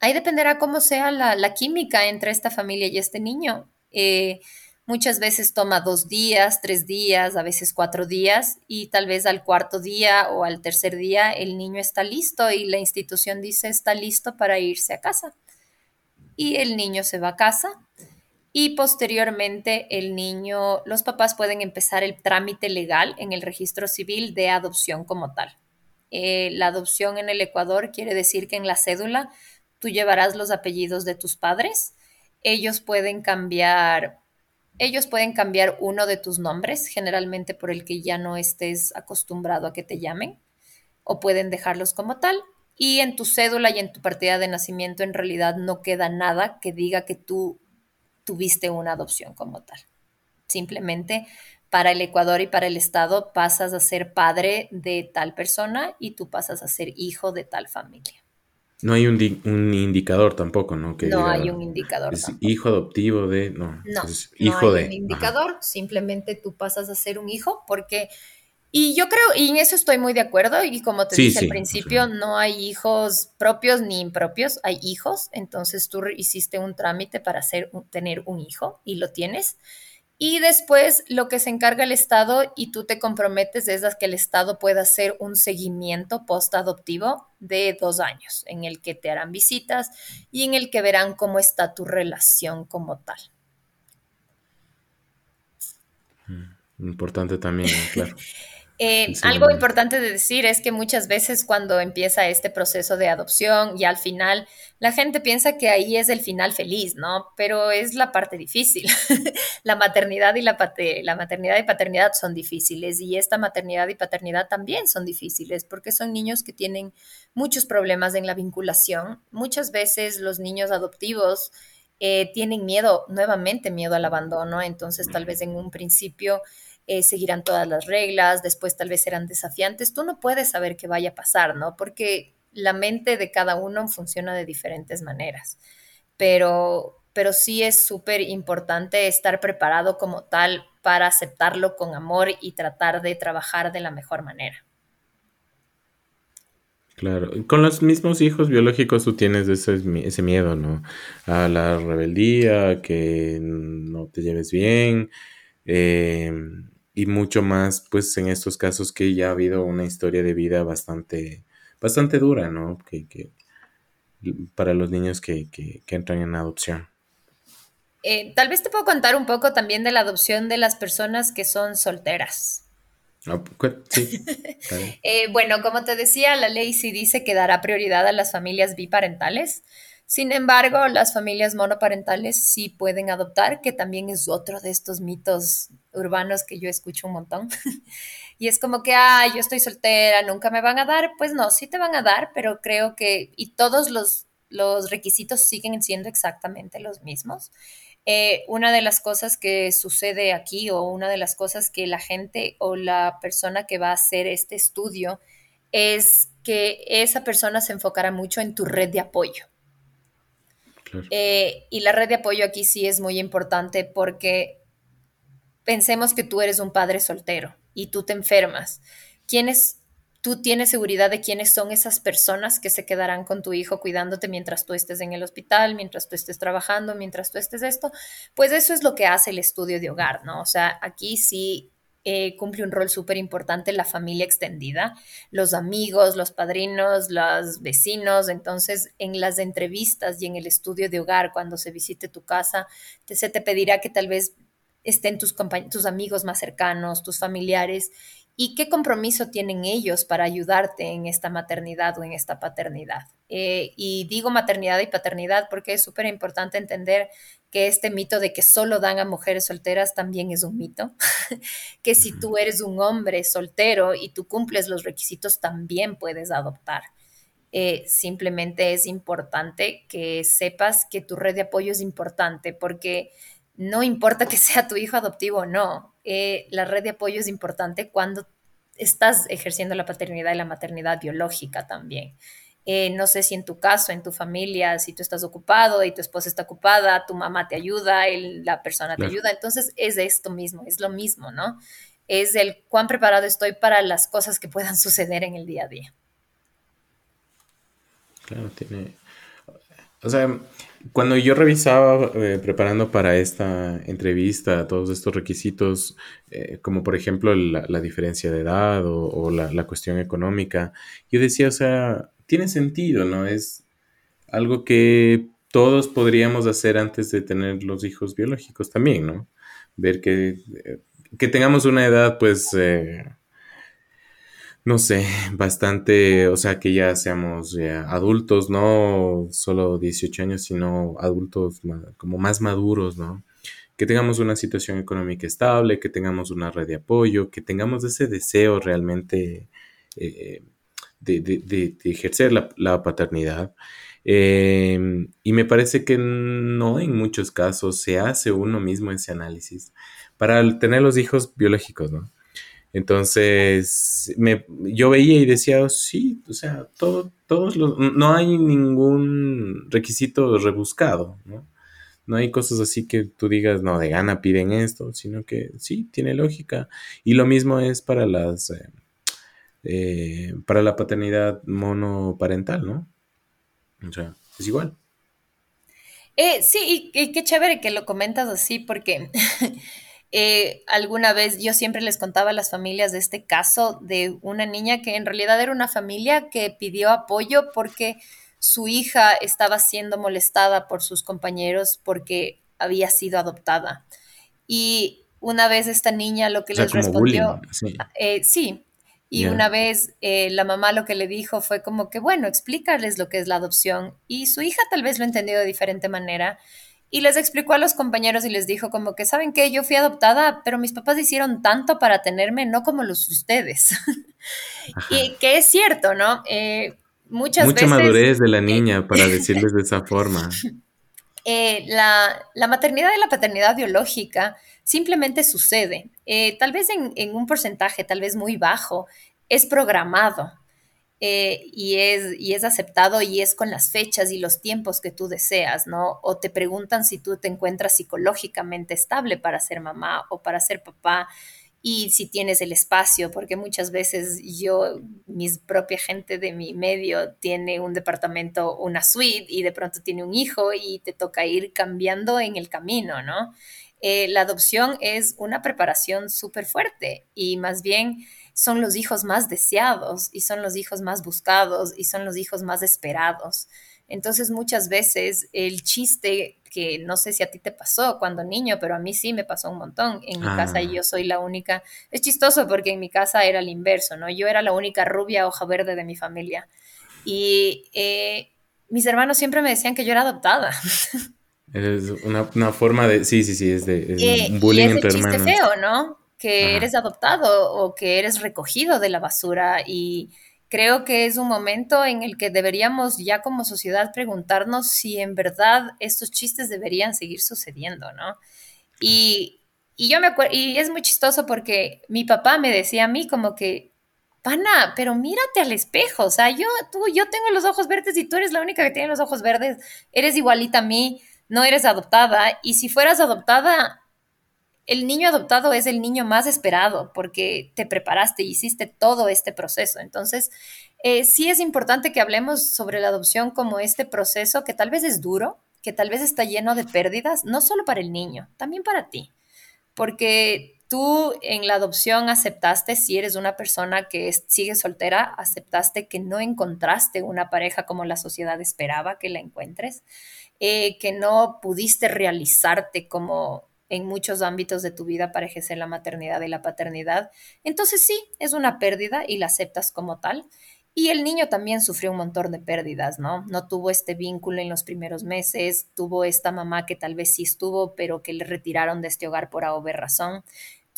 ahí dependerá cómo sea la, química entre esta familia y este niño. Eh, muchas veces toma dos días, tres días, a veces cuatro días y tal vez al cuarto día o al tercer día el niño está listo y la institución dice está listo para irse a casa. Y el niño se va a casa y posteriormente el niño, los papás pueden empezar el trámite legal en el registro civil de adopción como tal. Eh, la adopción en el Ecuador quiere decir que en la cédula tú llevarás los apellidos de tus padres. Ellos pueden cambiar, ellos pueden cambiar uno de tus nombres, generalmente por el que ya no estés acostumbrado a que te llamen, o pueden dejarlos como tal. Y en tu cédula y en tu partida de nacimiento en realidad no queda nada que diga que tú tuviste una adopción como tal. Simplemente para el Ecuador y para el Estado pasas a ser padre de tal persona y tú pasas a ser hijo de tal familia. No hay un, indicador tampoco, ¿no? no hay un indicador. hijo adoptivo de. No, no, hijo no hay un indicador, simplemente tú pasas a ser un hijo porque y yo creo, y en eso estoy muy de acuerdo, y como te dije al principio, no hay hijos propios ni impropios, hay hijos, entonces tú hiciste un trámite para hacer, tener un hijo y lo tienes. Y después lo que se encarga el Estado y tú te comprometes es que el Estado pueda hacer un seguimiento post-adoptivo de dos años, en el que te harán visitas y en el que verán cómo está tu relación como tal. Mm, importante también, claro. Eh, algo importante de decir es que muchas veces cuando empieza este proceso de adopción y al final la gente piensa que ahí es el final feliz, ¿no? Pero es la parte difícil. la maternidad y la, la maternidad y paternidad son difíciles y esta maternidad y paternidad también son difíciles porque son niños que tienen muchos problemas en la vinculación. Muchas veces los niños adoptivos eh, tienen miedo, nuevamente miedo al abandono, entonces tal vez en un principio eh, seguirán todas las reglas, después tal vez serán desafiantes. Tú no puedes saber qué vaya a pasar, ¿no? Porque la mente de cada uno funciona de diferentes maneras. Pero, pero sí es súper importante estar preparado como tal para aceptarlo con amor y tratar de trabajar de la mejor manera. Claro, con los mismos hijos biológicos tú tienes ese, ese miedo, ¿no? A la rebeldía, que no te lleves bien, eh, y mucho más, pues en estos casos que ya ha habido una historia de vida bastante, bastante dura, ¿no? Que, para los niños que, entran en adopción. Eh, tal vez te puedo contar un poco también de la adopción de las personas que son solteras. Ah, sí, eh, bueno, como te decía, la ley sí dice que dará prioridad a las familias biparentales. Sin embargo, las familias monoparentales sí pueden adoptar, que también es otro de estos mitos urbanos que yo escucho un montón. y es como que, ah, yo estoy soltera, nunca me van a dar. Pues no, sí te van a dar, pero creo que, y todos los, los requisitos siguen siendo exactamente los mismos. Eh, una de las cosas que sucede aquí o una de las cosas que la gente o la persona que va a hacer este estudio es que esa persona se enfocará mucho en tu red de apoyo. Eh, y la red de apoyo aquí sí es muy importante porque pensemos que tú eres un padre soltero y tú te enfermas. ¿Quiénes, tú tienes seguridad de quiénes son esas personas que se quedarán con tu hijo cuidándote mientras tú estés en el hospital, mientras tú estés trabajando, mientras tú estés esto? Pues eso es lo que hace el estudio de hogar, ¿no? O sea, aquí sí eh, cumple un rol súper importante la familia extendida, los amigos, los padrinos, los vecinos. Entonces, en las entrevistas y en el estudio de hogar, cuando se visite tu casa, se te pedirá que tal vez estén tus, tus amigos más cercanos, tus familiares, y qué compromiso tienen ellos para ayudarte en esta maternidad o en esta paternidad. Eh, y digo maternidad y paternidad porque es súper importante entender que este mito de que solo dan a mujeres solteras también es un mito, que si tú eres un hombre soltero y tú cumples los requisitos, también puedes adoptar. Eh, simplemente es importante que sepas que tu red de apoyo es importante porque no importa que sea tu hijo adoptivo o no, eh, la red de apoyo es importante cuando estás ejerciendo la paternidad y la maternidad biológica también. Eh, no sé si en tu caso, en tu familia, si tú estás ocupado y tu esposa está ocupada, tu mamá te ayuda, la persona te ayuda. Entonces es esto mismo, es lo mismo, ¿no? Es el cuán preparado estoy para las cosas que puedan suceder en el día a día. Claro, tiene... O sea, cuando yo revisaba, eh, preparando para esta entrevista, todos estos requisitos, eh, como por ejemplo la, diferencia de edad o, la, cuestión económica, yo decía, o sea, tiene sentido, ¿no? Es algo que todos podríamos hacer antes de tener los hijos biológicos también, ¿no? Ver que, eh, que tengamos una edad, pues, no sé, bastante, o sea, que ya seamos adultos, no solo 18 años, sino adultos como más maduros, ¿no? Que tengamos una situación económica estable, que tengamos una red de apoyo, que tengamos ese deseo realmente eh, de, ejercer la, paternidad. Em, y me parece que no en muchos casos se hace uno mismo ese análisis para tener los hijos biológicos, ¿no? Entonces, me, yo veía y decía, sí, o sea, todo, todos los, no hay ningún requisito rebuscado, ¿no? No hay cosas así que tú digas, no, de gana piden esto, sino que sí, tiene lógica. Y lo mismo es para las, eh, eh, para la paternidad monoparental, ¿no? O sea, es igual. Eh, sí, y, qué chévere que lo comentas así, porque Eh, alguna vez yo siempre les contaba a las familias de este caso de una niña que en realidad era una familia que pidió apoyo porque su hija estaba siendo molestada por sus compañeros porque había sido adoptada. Y una vez esta niña lo que les respondió, eh, sí, y una vez eh, la mamá lo que le dijo fue como que, bueno, explícales lo que es la adopción. Y su hija tal vez lo entendió de diferente manera y les explicó a los compañeros y les dijo como que, ¿saben qué? Yo fui adoptada, pero mis papás hicieron tanto para tenerme, no como los de ustedes. y que es cierto, ¿no? Eh, muchas Mucha madurez de la niña para decirles de esa forma. Eh, la, maternidad y la paternidad biológica simplemente sucede. Eh, tal vez en, en un porcentaje, tal vez muy bajo, es programado. Eh, y, es, y es aceptado y es con las fechas y los tiempos que tú deseas, ¿no? O te preguntan si tú te encuentras psicológicamente estable para ser mamá o para ser papá y si tienes el espacio, porque muchas veces yo, mi propia gente de mi medio tiene un departamento, una suite y de pronto tiene un hijo y te toca ir cambiando en el camino, ¿no? Eh, la adopción es una preparación súper fuerte y más bien son los hijos más deseados y son los hijos más buscados y son los hijos más esperados. Entonces muchas veces el chiste que no sé si a ti te pasó cuando niño, pero a mí sí me pasó un montón. En mi casa yo ah. soy la única. Es chistoso porque en mi casa era el inverso, ¿no? Yo era la única rubia hoja verde de mi familia. Y eh, mis hermanos siempre me decían que yo era adoptada. Es una, forma de... Sí, sí, sí, es de eh, un bullying y es chiste feo, ¿no? Que eres adoptado o que eres recogido de la basura y creo que es un momento en el que deberíamos ya como sociedad preguntarnos si en verdad estos chistes deberían seguir sucediendo, ¿no? Y, y yo me acuerdo, y es muy chistoso porque mi papá me decía a mí como que, pana, pero mírate al espejo, o sea, yo, tú, yo tengo los ojos verdes y tú eres la única que tiene los ojos verdes, eres igualita a mí, no eres adoptada, y si fueras adoptada, el niño adoptado es el niño más esperado porque te preparaste y hiciste todo este proceso. Entonces, eh, sí es importante que hablemos sobre la adopción como este proceso que tal vez es duro, que tal vez está lleno de pérdidas, no solo para el niño, también para ti. Porque tú en la adopción aceptaste, si eres una persona que sigue soltera, aceptaste que no encontraste una pareja como la sociedad esperaba que la encuentres, eh, que no pudiste realizarte como en muchos ámbitos de tu vida para ejercer la maternidad y la paternidad. Entonces sí, es una pérdida y la aceptas como tal. Y el niño también sufrió un montón de pérdidas, ¿no? No tuvo este vínculo en los primeros meses, tuvo esta mamá que tal vez sí estuvo, pero que le retiraron de este hogar por haber razón.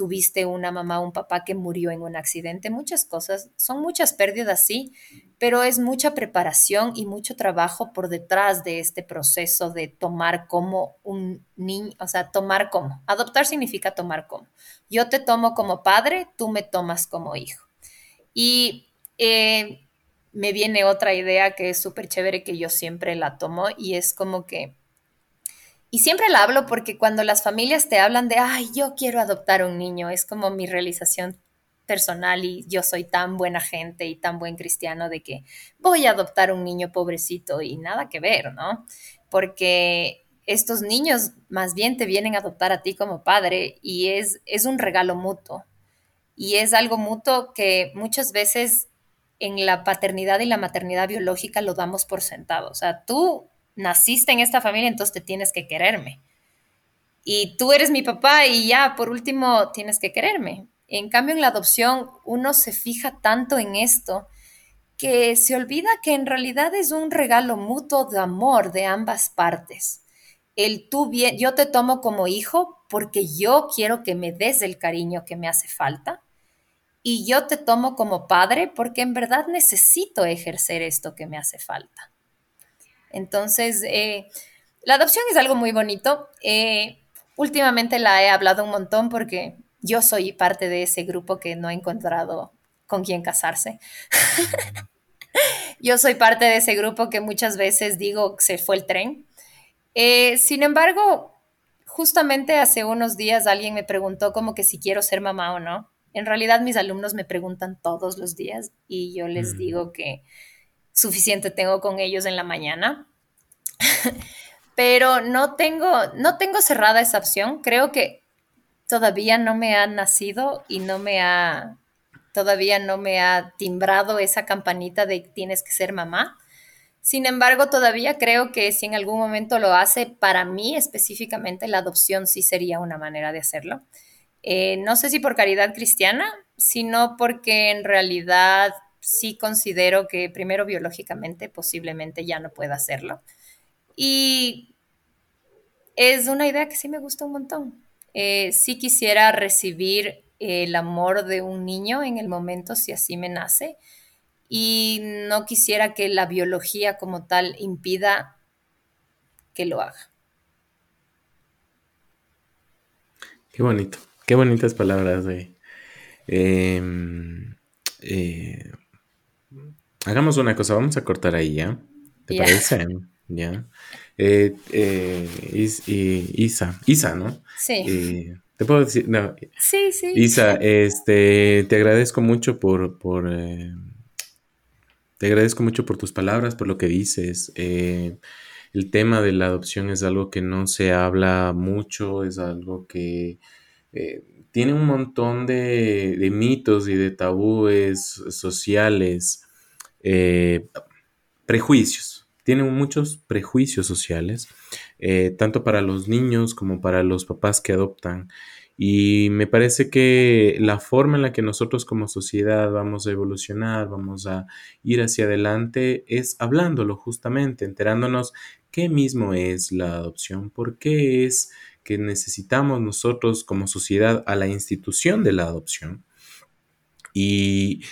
Tuviste una mamá un papá que murió en un accidente, muchas cosas, son muchas pérdidas, sí, pero es mucha preparación y mucho trabajo por detrás de este proceso de tomar como un niño, o sea, tomar como. Adoptar significa tomar como. Yo te tomo como padre, tú me tomas como hijo. Y eh, me viene otra idea que es súper chévere que yo siempre la tomo y es como que, y siempre la hablo porque cuando las familias te hablan de, ay, yo quiero adoptar un niño, es como mi realización personal y yo soy tan buena gente y tan buen cristiano de que voy a adoptar un niño pobrecito y nada que ver, ¿no? Porque estos niños más bien te vienen a adoptar a ti como padre y es, es un regalo mutuo. Y es algo mutuo que muchas veces en la paternidad y la maternidad biológica lo damos por sentado. O sea, tú naciste en esta familia, entonces te tienes que quererme. Y tú eres mi papá y ya, por último, tienes que quererme. En cambio, en la adopción, uno se fija tanto en esto que se olvida que en realidad es un regalo mutuo de amor de ambas partes. El tú bien, yo te tomo como hijo porque yo quiero que me des el cariño que me hace falta y yo te tomo como padre porque en verdad necesito ejercer esto que me hace falta. Entonces, eh, la adopción es algo muy bonito. Eh, últimamente la he hablado un montón porque yo soy parte de ese grupo que no ha encontrado con quién casarse. yo soy parte de ese grupo que muchas veces digo se fue el tren. Eh, sin embargo, justamente hace unos días alguien me preguntó como que si quiero ser mamá o no. En realidad mis alumnos me preguntan todos los días y yo les mm. digo que suficiente tengo con ellos en la mañana. Pero no tengo, no tengo cerrada esa opción. Creo que todavía no me ha nacido y no me ha, todavía no me ha timbrado esa campanita de tienes que ser mamá. Sin embargo, todavía creo que si en algún momento lo hace, para mí específicamente la adopción sí sería una manera de hacerlo. Eh, no sé si por caridad cristiana, sino porque en realidad sí considero que primero biológicamente posiblemente ya no pueda hacerlo. Y es una idea que sí me gusta un montón. Eh, sí quisiera recibir el amor de un niño en el momento si así me nace y no quisiera que la biología como tal impida que lo haga. Qué bonito. Qué bonitas palabras, de em, eh, hagamos una cosa, vamos a cortar ahí, ¿ya? ¿Te parece? ¿Ya? Eh, eh, Isa, Isa, ¿no? Sí. ¿Te puedo decir? No. Sí, sí. Isa, este, te agradezco mucho por, por te agradezco mucho por tus palabras, por lo que dices. el tema de la adopción es algo que no se habla mucho, es algo que eh, tiene un montón de, mitos y de tabúes sociales, eh, prejuicios. Tiene muchos prejuicios sociales, eh, tanto para los niños como para los papás que adoptan. Y me parece que la forma en la que nosotros como sociedad vamos a evolucionar, vamos a ir hacia adelante, es hablándolo justamente, enterándonos qué mismo es la adopción, por qué es que necesitamos nosotros como sociedad a la institución de la adopción y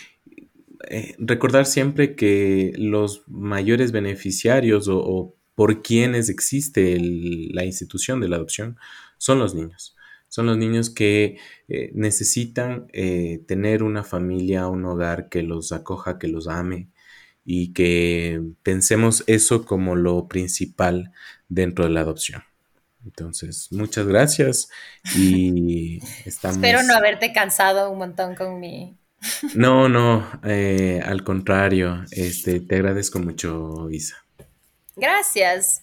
eh, recordar siempre que los mayores beneficiarios o, por quienes existe la institución de la adopción son los niños. Son los niños que eh, necesitan eh, tener una familia, un hogar que los acoja, que los ame y que pensemos eso como lo principal dentro de la adopción. Entonces, muchas gracias y estamos... Espero no haberte cansado un montón con mi... No, no, eh, al contrario, este, te agradezco mucho, Isa. Gracias.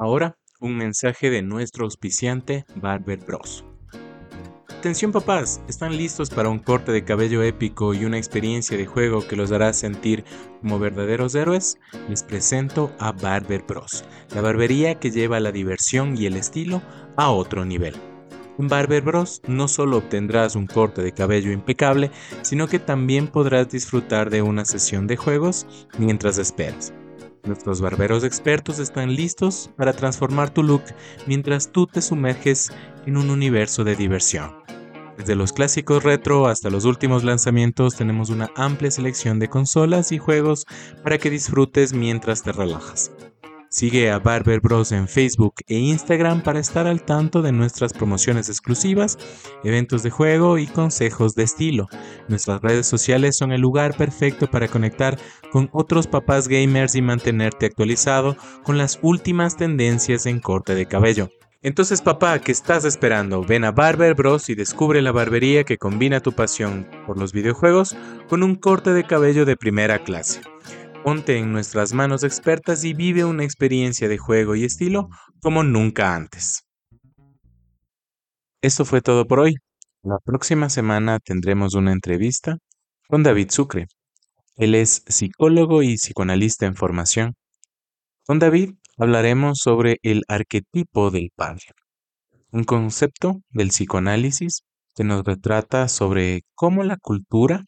Ahora, un mensaje de nuestro auspiciante Barber Bros. Atención papás, ¿están listos para un corte de cabello épico y una experiencia de juego que los hará sentir como verdaderos héroes? Les presento a Barber Bros, la barbería que lleva la diversión y el estilo a otro nivel. En Barber Bros no solo obtendrás un corte de cabello impecable, sino que también podrás disfrutar de una sesión de juegos mientras esperas. Nuestros barberos expertos están listos para transformar tu look mientras tú te sumerges en un universo de diversión. Desde los clásicos retro hasta los últimos lanzamientos tenemos una amplia selección de consolas y juegos para que disfrutes mientras te relajas. Sigue a Barber Bros en Facebook e Instagram para estar al tanto de nuestras promociones exclusivas, eventos de juego y consejos de estilo. Nuestras redes sociales son el lugar perfecto para conectar con otros papás gamers y mantenerte actualizado con las últimas tendencias en corte de cabello. Entonces papá, ¿qué estás esperando? Ven a Barber Bros y descubre la barbería que combina tu pasión por los videojuegos con un corte de cabello de primera clase. Ponte en nuestras manos expertas y vive una experiencia de juego y estilo como nunca antes. Esto fue todo por hoy. La próxima semana tendremos una entrevista con David Sucre. Él es psicólogo y psicoanalista en formación. Con David hablaremos sobre el arquetipo del padre, un concepto del psicoanálisis que nos retrata sobre cómo la cultura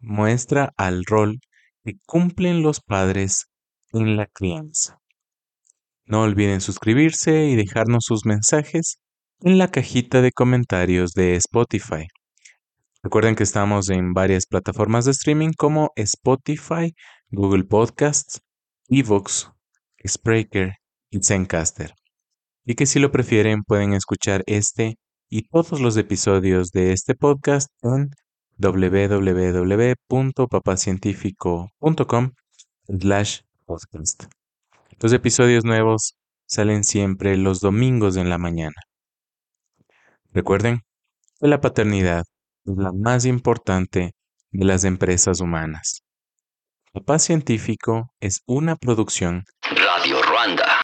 muestra al rol que cumplen los padres en la crianza. No olviden suscribirse y dejarnos sus mensajes en la cajita de comentarios de Spotify. Recuerden que estamos en varias plataformas de streaming como Spotify, Google Podcasts, Evox, Spreaker y Zencaster. Y que si lo prefieren pueden escuchar este y todos los episodios de este podcast en www.papacientifico.com. Los episodios nuevos salen siempre los domingos en la mañana. Recuerden que la paternidad es la más importante de las empresas humanas. Papá Científico es una producción Radio Ruanda.